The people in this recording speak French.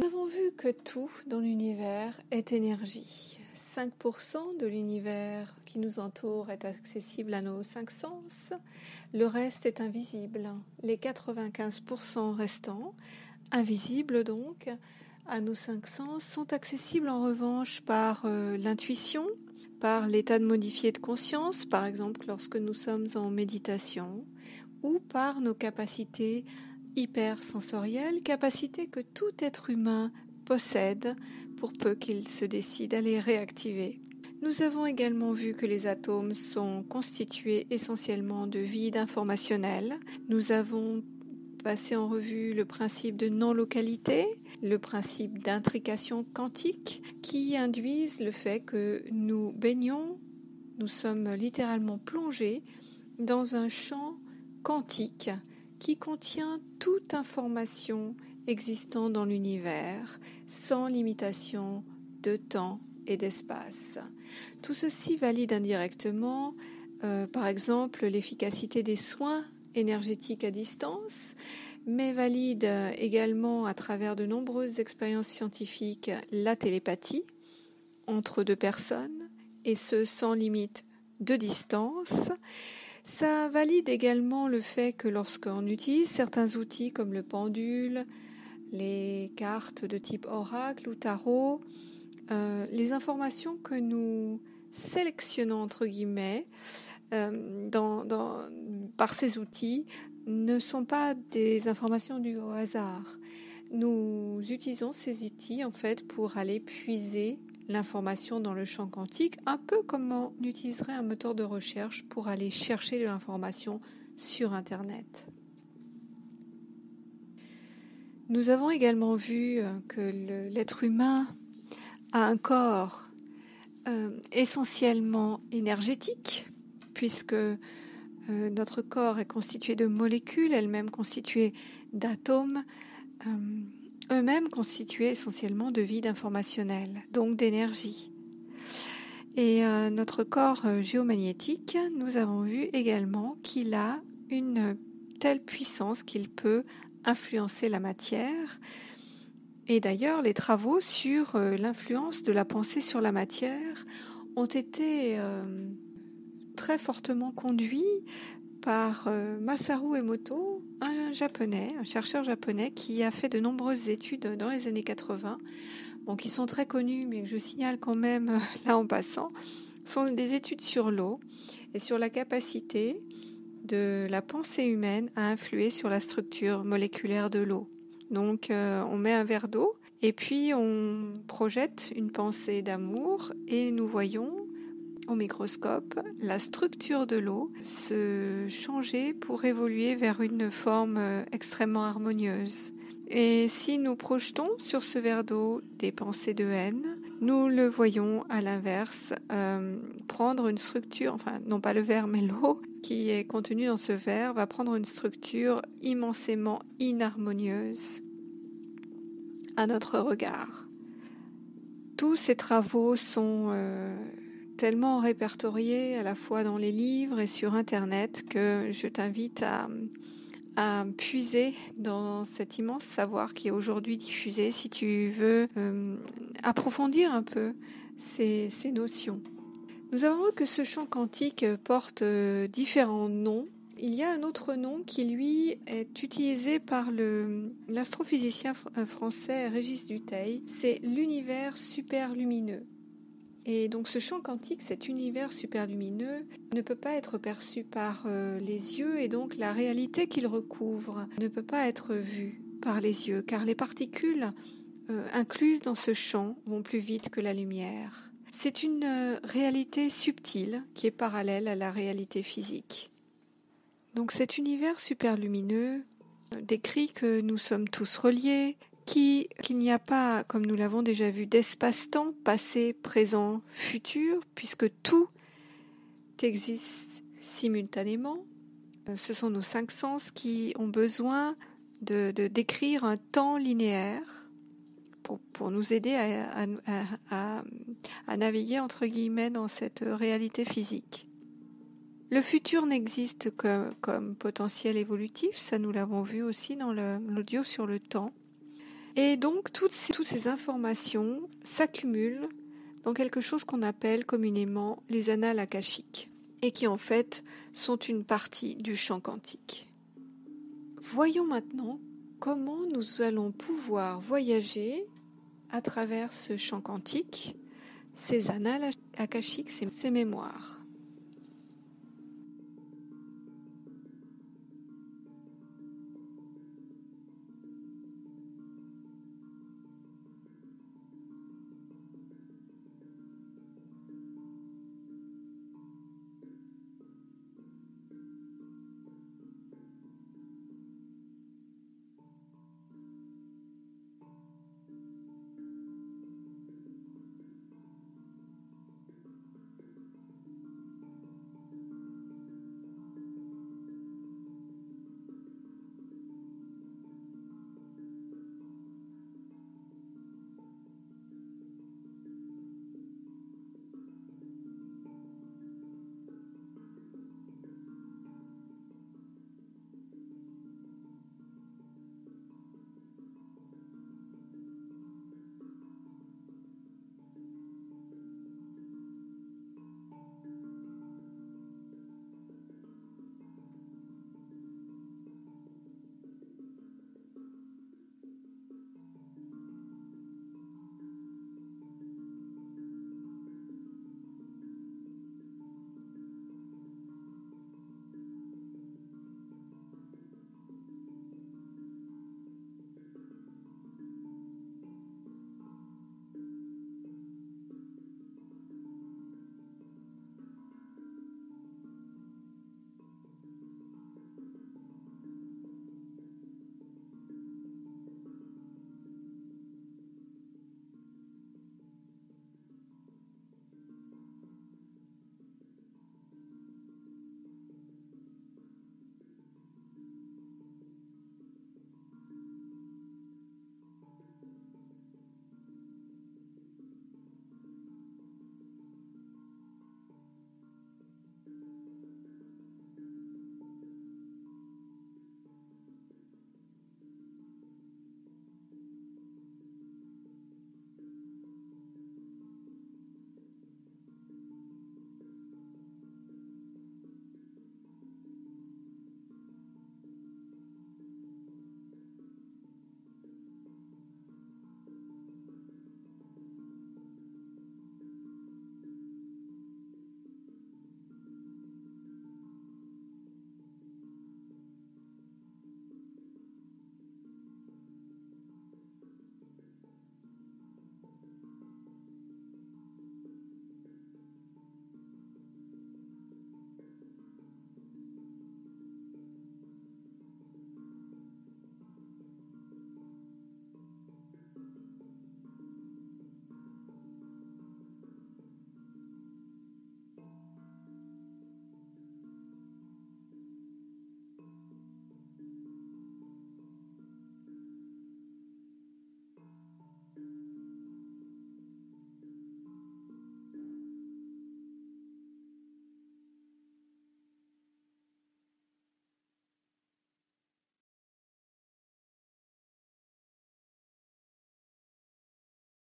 Nous avons vu que tout dans l'univers est énergie. 5% de l'univers qui nous entoure est accessible à nos cinq sens, le reste est invisible. Les 95% restants, invisibles donc, à nos cinq sens, sont accessibles en revanche par euh, l'intuition, par l'état de modifié de conscience, par exemple lorsque nous sommes en méditation, ou par nos capacités hypersensorielles, capacités que tout être humain possède pour peu qu'il se décide à les réactiver. Nous avons également vu que les atomes sont constitués essentiellement de vide informationnel. Nous avons passé en revue le principe de non-localité, le principe d'intrication quantique qui induisent le fait que nous baignons, nous sommes littéralement plongés dans un champ quantique qui contient toute information existant dans l'univers, sans limitation de temps et d'espace. Tout ceci valide indirectement, euh, par exemple, l'efficacité des soins énergétiques à distance, mais valide également à travers de nombreuses expériences scientifiques la télépathie entre deux personnes, et ce sans limite de distance. Ça valide également le fait que lorsqu'on utilise certains outils comme le pendule, les cartes de type oracle ou tarot, euh, les informations que nous sélectionnons entre guillemets euh, par ces outils ne sont pas des informations dues au hasard. Nous utilisons ces outils en fait pour aller puiser l'information dans le champ quantique, un peu comme on utiliserait un moteur de recherche pour aller chercher de l'information sur Internet. Nous avons également vu euh, que l'être humain a un corps euh, essentiellement énergétique, puisque euh, notre corps est constitué de molécules, elles-mêmes constituées d'atomes, eux-mêmes constitués essentiellement de vide informationnel, donc d'énergie. Et notre corps géomagnétique, nous avons vu également qu'il a une telle puissance qu'il peut influencer la matière. Et d'ailleurs, les travaux sur euh, l'influence de la pensée sur la matière ont été euh, très fortement conduits par euh, Masaru Emoto, un japonais, un chercheur japonais qui a fait de nombreuses études dans les années 80, bon, qui sont très connues, mais que je signale quand même là en passant, sont des études sur l'eau et sur la capacité de la pensée humaine à influer sur la structure moléculaire de l'eau. Donc euh, on met un verre d'eau et puis on projette une pensée d'amour et nous voyons au microscope la structure de l'eau se changer pour évoluer vers une forme euh, extrêmement harmonieuse. Et si nous projetons sur ce verre d'eau des pensées de haine, nous le voyons à l'inverse euh, prendre une structure, enfin non pas le verre mais l'eau qui est contenue dans ce verre va prendre une structure immensément inharmonieuse à notre regard. Tous ces travaux sont euh, tellement répertoriés à la fois dans les livres et sur Internet que je t'invite à, puiser dans cet immense savoir qui est aujourd'hui diffusé si tu veux euh, approfondir un peu ces, notions. Nous avons vu que ce champ quantique porte euh, différents noms. Il y a un autre nom qui, lui, est utilisé par l'astrophysicien euh, français Régis Duteil. C'est l'univers superlumineux. Et donc ce champ quantique, cet univers superlumineux, ne peut pas être perçu par euh, les yeux et donc la réalité qu'il recouvre ne peut pas être vue par les yeux car les particules euh, incluses dans ce champ vont plus vite que la lumière. C'est une euh, réalité subtile qui est parallèle à la réalité physique. Donc cet univers superlumineux décrit que nous sommes tous reliés, qu'il n'y a pas, comme nous l'avons déjà vu, d'espace-temps, passé, présent, futur, puisque tout existe simultanément. Ce sont nos cinq sens qui ont besoin de, décrire un temps linéaire pour, nous aider à, à, naviguer entre guillemets dans cette réalité physique. Le futur n'existe que comme potentiel évolutif, ça nous l'avons vu aussi dans l'audio sur le temps. Et donc toutes ces, informations s'accumulent dans quelque chose qu'on appelle communément les annales akashiques et qui en fait sont une partie du champ quantique. Voyons maintenant comment nous allons pouvoir voyager à travers ce champ quantique, ces annales akashiques, ces mémoires.